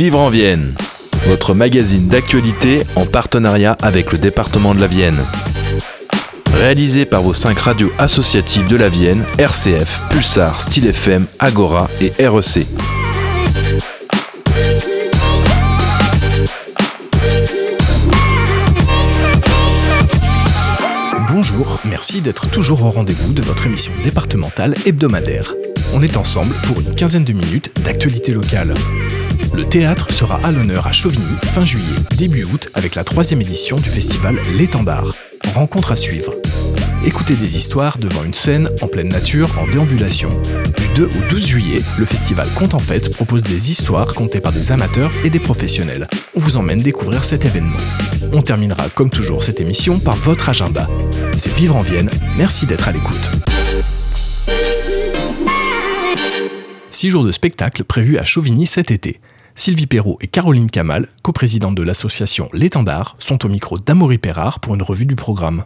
Vivre en Vienne, votre magazine d'actualité en partenariat avec le département de la Vienne. Réalisé par vos cinq radios associatives de la Vienne, RCF, Pulsar, Style FM, Agora et REC. Bonjour, merci d'être toujours au rendez-vous de votre émission départementale hebdomadaire. On est ensemble pour une quinzaine de minutes d'actualité locale. Le théâtre sera à l'honneur à Chauvigny fin juillet, début août avec la troisième édition du festival L'étendard. Rencontre à suivre. Écoutez des histoires devant une scène en pleine nature en déambulation. Du 2 au 12 juillet, le festival Conte en Fête propose des histoires contées par des amateurs et des professionnels. On vous emmène découvrir cet événement. On terminera comme toujours cette émission par votre agenda. C'est Vivre en Vienne, merci d'être à l'écoute. Six jours de spectacle prévus à Chauvigny cet été. Sylvie Perrault et Caroline Kamal, coprésidentes de l'association L'étendard, sont au micro d'Amaury Perrard pour une revue du programme.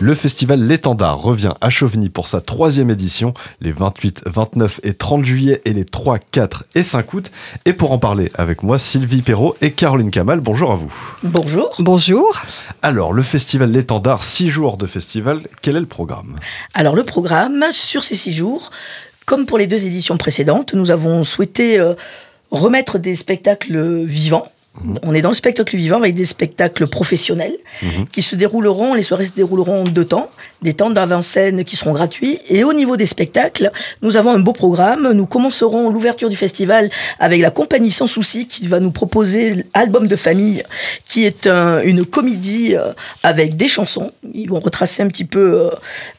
Le festival L'étendard revient à Chauvigny pour sa troisième édition, les 28, 29 et 30 juillet et les 3, 4 et 5 août. Et pour en parler avec moi, Sylvie Perrault et Caroline Kamal, bonjour à vous. Bonjour. Bonjour. Alors, le festival L'étendard, 6 jours de festival, quel est le programme? Alors, le programme, sur ces 6 jours, comme pour les deux éditions précédentes, nous avons souhaité euh, remettre des spectacles vivants on est dans le spectacle vivant avec des spectacles professionnels mhm. qui se dérouleront, les soirées se dérouleront en deux temps, des temps d'avant-scène qui seront gratuits. Et au niveau des spectacles, nous avons un beau programme. Nous commencerons l'ouverture du festival avec la compagnie Sans Souci qui va nous proposer l'album de famille qui est une comédie euh, avec des chansons. Ils vont retracer un petit peu euh,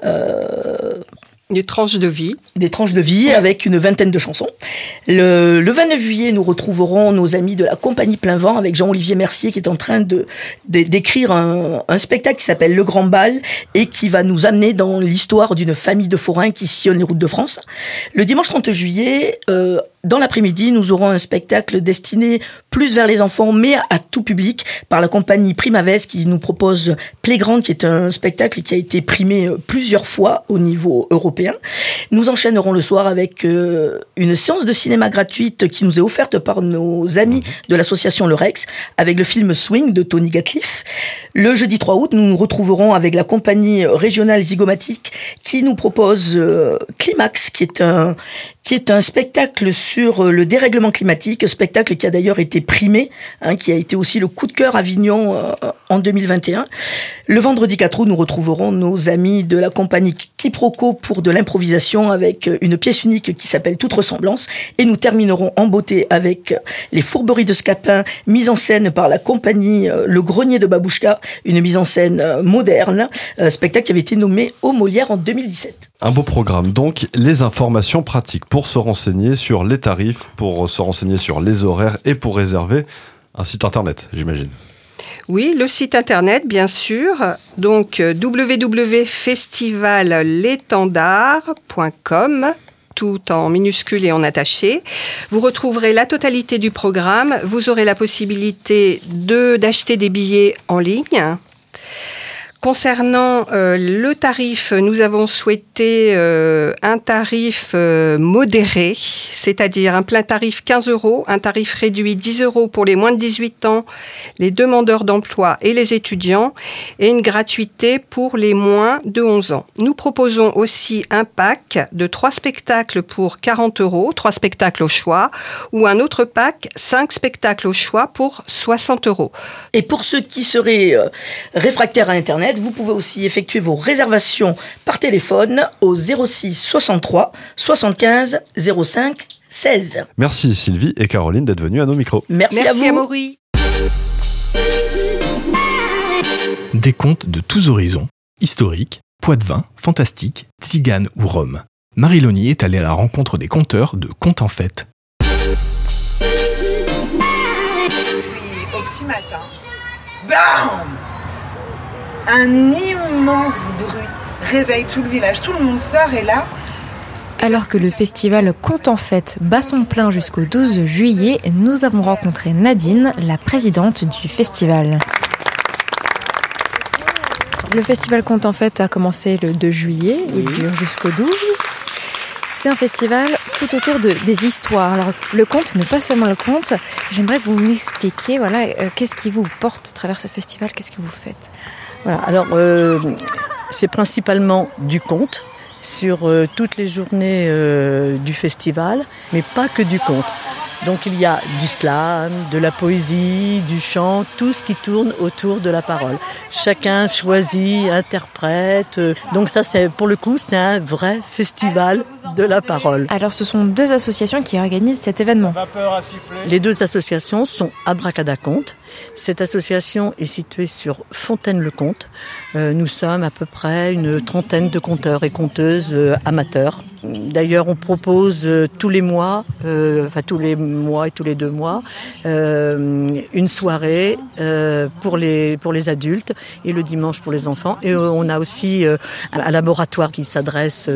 euh, des tranches de vie. Des tranches de vie avec une vingtaine de chansons. Le, 29 juillet, nous retrouverons nos amis de la compagnie Plein Vent avec Jean-Olivier Mercier qui est en train de, d'écrire un, spectacle qui s'appelle Le Grand Bal et qui va nous amener dans l'histoire d'une famille de forains qui sillonne les routes de France. Le dimanche 30 juillet, euh, dans l'après-midi, nous aurons un spectacle destiné plus vers les enfants, mais à tout public, par la compagnie Primaves qui nous propose Playground, qui est un spectacle qui a été primé euh, plusieurs fois au niveau européen. Nous enchaînerons le soir avec euh, une séance de cinéma gratuite qui nous est offerte par nos amis de l'association Le Rex, avec le film Swing de Tony Gatliff. Le jeudi 3 août, nous nous retrouverons avec la compagnie régionale Zygomatique qui nous propose euh, Climax, qui est un, qui est un spectacle sur euh, le dérèglement climatique, spectacle qui a d'ailleurs été primé, hein, qui a été aussi le coup de cœur Avignon euh, en 2021. Le vendredi 4 août, nous retrouverons nos amis de la compagnie Kiproco pour de l'improvisation avec euh, une pièce unique qui s'appelle Toute ressemblance. Et nous terminerons en beauté avec les fourberies de Scapin, mise en scène par la compagnie Le Grenier de Babouchka, une mise en scène moderne, spectacle qui avait été nommé au Molière en 2017. Un beau programme. Donc, les informations pratiques pour se renseigner sur les tarifs, pour se renseigner sur les horaires et pour réserver un site internet, j'imagine. Oui, le site internet, bien sûr. Donc, euh, www.festivallétendard.com tout en minuscule et en attaché. Vous retrouverez la totalité du programme. Vous aurez la possibilité de d'acheter des billets en ligne Concernant euh, le tarif, nous avons souhaité euh, un tarif euh, modéré, c'est-à-dire un plein tarif 15 euros, un tarif réduit 10 euros pour les moins de 18 ans, les demandeurs d'emploi et les étudiants, et une gratuité pour les moins de 11 ans. Nous proposons aussi un pack de trois spectacles pour 40 euros, trois spectacles au choix, ou un autre pack, 5 spectacles au choix pour 60 euros. Et pour ceux qui seraient réfractaires à Internet, vous pouvez aussi effectuer vos réservations par téléphone au 06 63 75 05 16. Merci Sylvie et Caroline d'être venues à nos micros. Merci, à vous. Des contes de tous horizons, historiques, poids de vin, fantastiques, tziganes ou roms. Marie Lonier est allée à la rencontre des conteurs de Contes en fête. au petit matin. Bam un immense bruit réveille tout le village. Tout le monde sort et là, alors que le festival compte en fête bat son plein jusqu'au 12 juillet, nous avons rencontré Nadine, la présidente du festival. Le festival compte en fête a commencé le 2 juillet, il dure jusqu'au 12. C'est un festival tout autour de, des histoires. Alors, le conte, mais pas seulement le conte. J'aimerais que vous m'expliquiez, voilà, euh, qu'est-ce qui vous porte à travers ce festival, qu'est-ce que vous faites? Alors, euh, c'est principalement du conte sur euh, toutes les journées euh, du festival, mais pas que du conte. Donc il y a du slam, de la poésie, du chant, tout ce qui tourne autour de la parole. Chacun choisit, interprète. Donc ça, c'est pour le coup, c'est un vrai festival de la parole. Alors, ce sont deux associations qui organisent cet événement. Les deux associations sont Abracadaconte. Cette association est située sur Fontaine-le-Comte. Euh, nous sommes à peu près une trentaine de conteurs et conteuses euh, amateurs. D'ailleurs, on propose euh, tous les mois, euh, enfin tous les mois et tous les deux mois, euh, une soirée euh, pour les pour les adultes et le dimanche pour les enfants. Et on a aussi un laboratoire qui s'adresse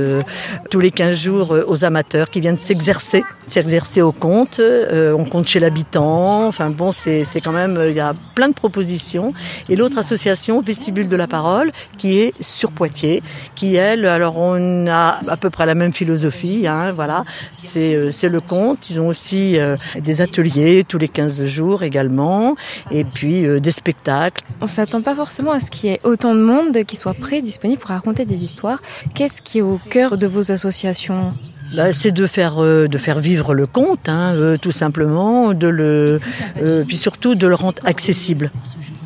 tous les 15 jours aux amateurs qui viennent s'exercer, s'exercer au compte. On compte chez l'habitant. Enfin bon, c'est c'est quand même il y a plein de propositions. Et l'autre association, Vestibule de la parole, qui est sur Poitiers, qui elle, alors on a à peu près la même philosophie. Hein, voilà, c'est euh, c'est le compte. Ils ont aussi euh, des ateliers tous les 15 jours également, et puis euh, des spectacles. On s'attend pas forcément à ce qu'il y ait autant de monde qui soit prêt, disponible pour raconter des histoires. Qu'est-ce qui est au cœur de vos associations? Bah, c'est de faire euh, de faire vivre le conte, hein, euh, tout simplement, de le euh, puis surtout de le rendre accessible.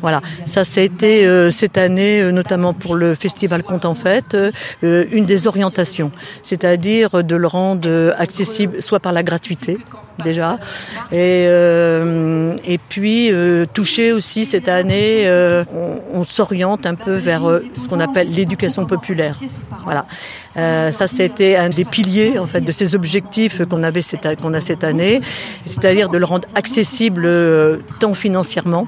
Voilà, ça été euh, cette année, euh, notamment pour le festival Conte en Fête, euh, euh, une des orientations, c'est-à-dire de le rendre accessible soit par la gratuité déjà, et et puis toucher aussi cette année, on, on s'oriente un peu vers ce qu'on appelle l'éducation populaire. Voilà, euh, ça c'était un des piliers en fait de ces objectifs qu'on avait qu'on a cette année, c'est-à-dire de le rendre accessible euh, tant financièrement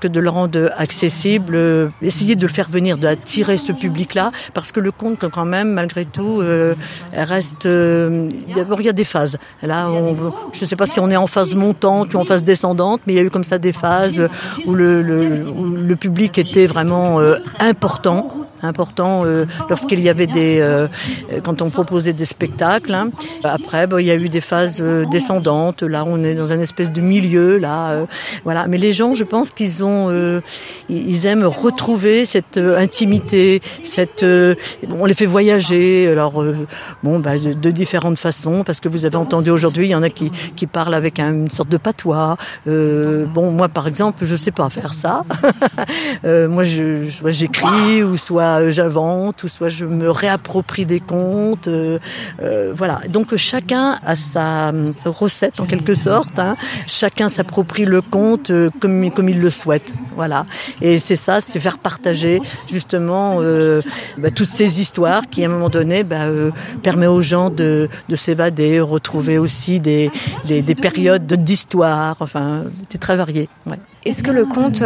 que de le rendre accessible, euh, essayer de le faire venir, d'attirer ce public-là, parce que le conte, quand même, malgré tout, euh, reste. euh, D'abord, il y a des phases. Là, on, je ne sais pas si on est en phase montante ou en phase descendante, mais il y a eu comme ça des phases où le, le, où le public était vraiment euh, important important euh, lorsqu'il y avait des euh, quand on proposait des spectacles hein. après il y a eu des phases euh, descendantes là on est dans un espèce de milieu là euh, voilà mais les gens je pense qu'ils ont euh, ils aiment retrouver cette euh, intimité cette euh, on les fait voyager alors euh, bon bah, de, différentes façons parce que vous avez entendu aujourd'hui il y en a qui qui parlent avec un- une sorte de patois euh, bon moi par exemple je sais pas faire ça Euh, moi je j'écris ou soit euh, j'invente ou soit je me réapproprie des contes euh, euh, voilà donc chacun a sa recette en quelque sorte hein. chacun s'approprie le conte comme comme il le souhaite voilà et c'est ça c'est faire partager justement bah, toutes ces histoires qui à un moment donné bah, permet aux gens de, de s'évader retrouver aussi des, des, des périodes d'histoire enfin c'est très varié. Est-ce que le conte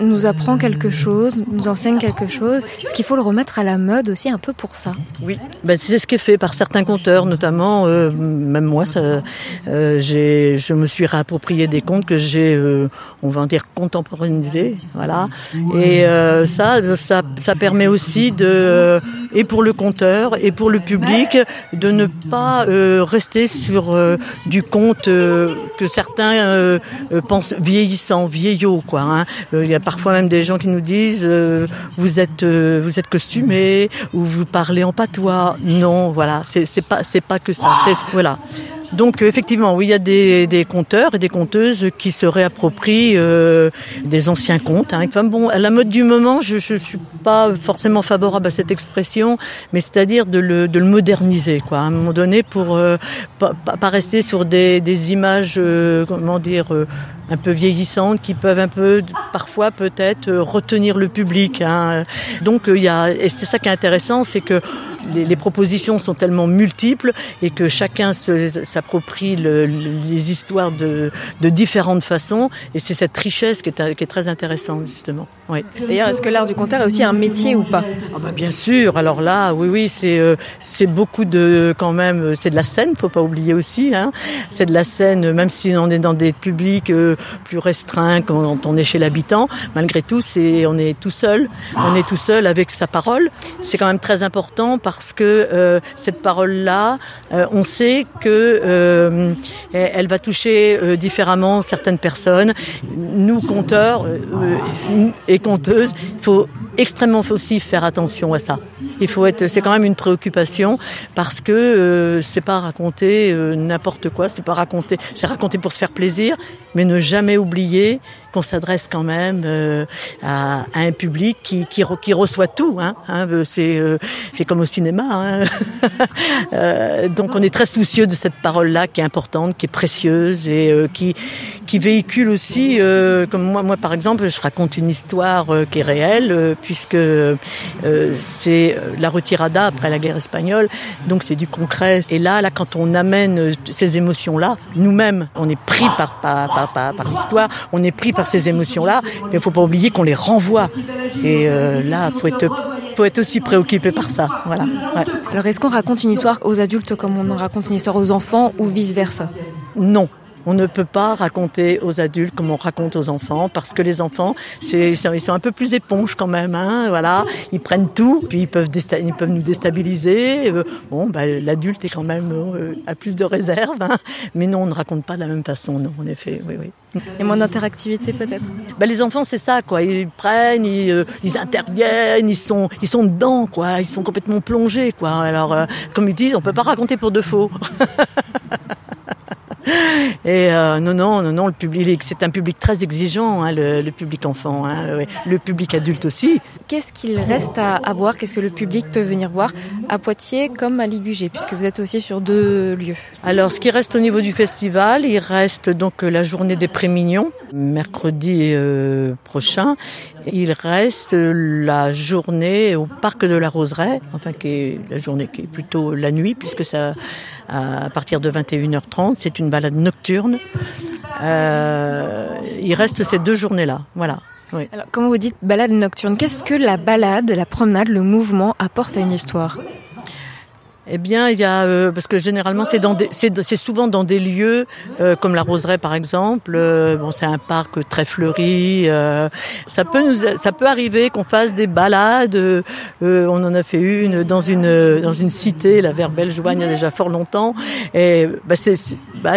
nous apprend quelque chose, nous enseigne quelque chose Est-ce qu'il faut le remettre à la mode aussi un peu pour ça Oui, ben, c'est ce qui est fait par certains conteurs, notamment euh, même moi. Ça, euh, je me suis réapproprié des contes que j'ai, euh, on va en dire contemporanisés, voilà. Et euh, ça, ça, ça permet aussi de, et pour le conteur et pour le public, de ne pas euh, rester sur euh, du conte euh, que certains euh, euh, pensent vieillissant, vieillot, quoi. hein. Euh, Il y a parfois même des gens qui nous disent vous êtes vous êtes costumé ou vous parlez en patois. Non, voilà, c'est pas c'est pas que ça. Voilà. Donc euh, effectivement, oui, il y a des, des conteurs et des conteuses qui se réapproprient euh, des anciens contes. Hein. Enfin bon, à la mode du moment, je, je suis pas forcément favorable à cette expression, mais c'est-à-dire de le, de le moderniser, quoi. À un moment donné, pour euh, pas, pas- rester sur des, des images, euh, comment dire, euh, un peu vieillissantes qui peuvent un peu, parfois peut-être, euh, retenir le public. Hein. Donc il y a, et c'est ça qui est intéressant, c'est que les, les propositions sont tellement multiples et que chacun s'approprie le- le- les histoires de, de différentes façons. Et c'est cette richesse qui est, qui est très intéressante justement. Oui. D'ailleurs, est-ce que l'art du conteur est aussi un métier ou pas? Ah bah bien sûr. Alors là, oui, oui, c'est euh, c'est beaucoup de quand même, euh, c'est de la scène, faut pas oublier aussi. Hein. C'est de la scène, même si on est dans des publics euh, plus restreint quand on est chez l'habitant. Malgré tout, c'est on est tout seul, on est tout seul avec sa parole. C'est quand même très important parce que euh, cette parole-là, euh, on sait que euh, elle va toucher différemment certaines personnes. Nous, conteurs et conteuses, il faut extrêmement aussi faire attention à ça. Il faut être, c'est quand même une préoccupation parce que euh, c'est pas raconter euh, n'importe quoi, c'est pas raconter, c'est raconter pour se faire plaisir, mais ne jamais oublier qu'on s'adresse quand même euh, à, un public qui, qui, qui reçoit tout. Hein, hein c'est c'est comme au cinéma. Hein. donc on est très soucieux de cette parole-là qui est importante, qui est précieuse et qui qui véhicule aussi, comme moi, moi par exemple, je raconte une histoire qui est réelle puisque c'est la retirada après la guerre espagnole, donc c'est du concret. Et là, là, quand on amène ces émotions-là, nous-mêmes, on est pris par par, par, par, l'histoire, on est pris par ces émotions-là, mais il faut pas oublier qu'on les renvoie. Et euh, là, faut être faut être aussi préoccupé par ça. Voilà. Alors, est-ce qu'on raconte une histoire aux adultes comme on en raconte une histoire aux enfants ou vice versa Non, on ne peut pas raconter aux adultes comme on raconte aux enfants parce que les enfants, c'est, ils sont un peu plus éponges quand même. Hein, voilà, ils prennent tout, puis ils peuvent, ils peuvent nous déstabiliser. Euh, bon, bah, l'adulte est quand même euh, à plus de réserve, hein, mais non, on ne raconte pas de la même façon. Non, en effet, oui, oui. Et moins d'interactivité peut-être? Bah, les enfants, c'est ça, quoi. Ils prennent, ils, euh, ils, interviennent, ils sont, ils sont dedans, quoi. Ils sont complètement plongés, quoi. Alors, comme ils disent, on peut pas raconter pour de faux. Et euh, non, non, non, non, le public, c'est un public très exigeant, hein, le, public enfant, hein, le public adulte aussi. Qu'est-ce qu'il reste à, voir? Qu'est-ce que le public peut venir voir à Poitiers comme à Ligugé, puisque vous êtes aussi sur deux lieux? Alors, ce qui reste au niveau du festival, il reste donc la journée des Prémignons, mercredi euh, prochain. Il reste la journée au parc de la Roseraie, enfin qui est la journée qui est plutôt la nuit, puisque ça à partir de 21h30. C'est une balade nocturne. Euh, il reste ces deux journées-là. Voilà. Alors, vous dites, balade nocturne, qu'est-ce que la balade, la promenade, le mouvement apporte à une histoire? Eh bien, il y a euh, parce que généralement c'est dans c'est souvent dans des lieux euh, comme la Roseraie par exemple. Euh, bon, c'est un parc très fleuri. ça peut nous ça peut arriver qu'on fasse des balades. on en a fait une dans une dans une cité, la vers Bellejoigne, il y a déjà fort longtemps. Et bah, c'est bah,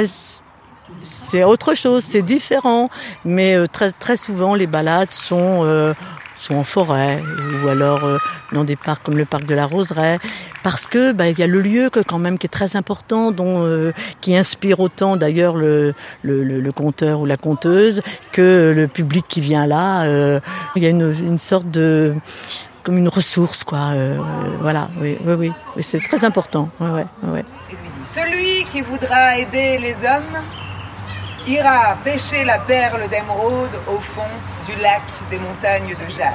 c'est autre chose, c'est différent, mais très très souvent les balades sont sont en forêt ou alors euh, dans des parcs comme le parc de la Roseraie parce que bah, il y a le lieu que quand même qui est très important dont euh, qui inspire autant d'ailleurs le, le, le, conteur ou la conteuse que le public qui vient là euh, il y a une, une sorte de comme une ressource quoi voilà oui oui oui, c'est très important ouais, ouais, ouais. celui qui voudra aider les hommes ira pêcher la perle d'émeraude au fond du lac des montagnes de Jade.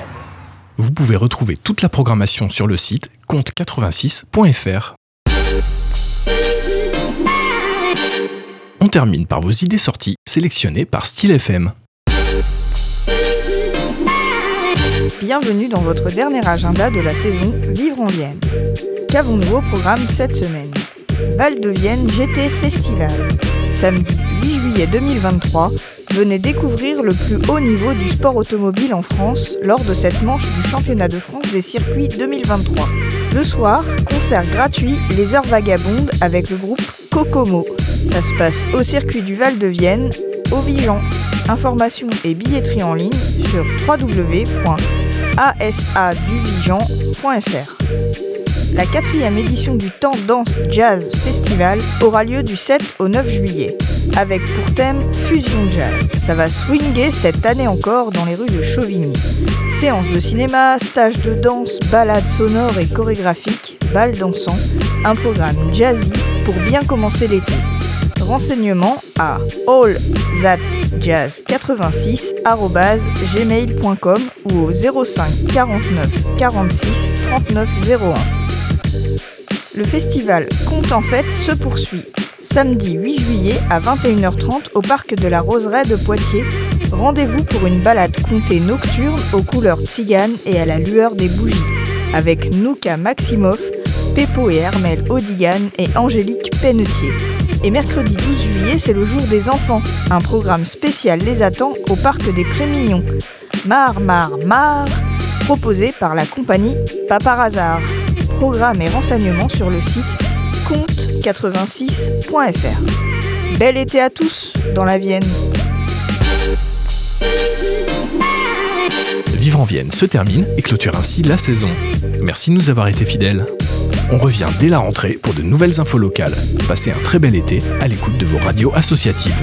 Vous pouvez retrouver toute la programmation sur le site compte86.fr. On termine par vos idées sorties sélectionnées par Style FM. Bienvenue dans votre dernier agenda de la saison Vivre en Vienne. Qu'avons-nous au programme cette semaine? Val de Vienne GT Festival. Samedi 8 juillet 2023, venez découvrir le plus haut niveau du sport automobile en France lors de cette manche du championnat de France des circuits 2023. Le soir, concert gratuit Les Heures Vagabondes avec le groupe Kokomo. Ça se passe au circuit du Val de Vienne, au Vigan. Informations et billetterie en ligne sur www.asaduvigan.fr. La quatrième édition du Tendance Jazz Festival aura lieu du 7 au 9 juillet, avec pour thème Fusion Jazz. Ça va swinger cette année encore dans les rues de Chauvigny. Séances de cinéma, stages de danse, balades sonores et chorégraphiques, balles dansant, un programme jazzy pour bien commencer l'été. Renseignements à allthatjazz86@gmail.com ou au 05 49 46 39 01. Le festival Compte en Fête se poursuit. Samedi 8 juillet à 21h30 au parc de la Roseraie de Poitiers. Rendez-vous pour une balade comptée nocturne aux couleurs tziganes et à la lueur des bougies. Avec Nouka Maximoff, Pepo et Hermel Odigan et Angélique Pennetier. Et mercredi 12 juillet, c'est le jour des enfants. Un programme spécial les attend au parc des Prémignons. Mar, mar, mar, proposé par la compagnie Paparazard. Programme et renseignements sur le site compte86.fr. Bel été à tous dans la Vienne. Vivre en Vienne se termine et clôture ainsi la saison. Merci de nous avoir été fidèles. On revient dès la rentrée pour de nouvelles infos locales. Passez un très bel été à l'écoute de vos radios associatives.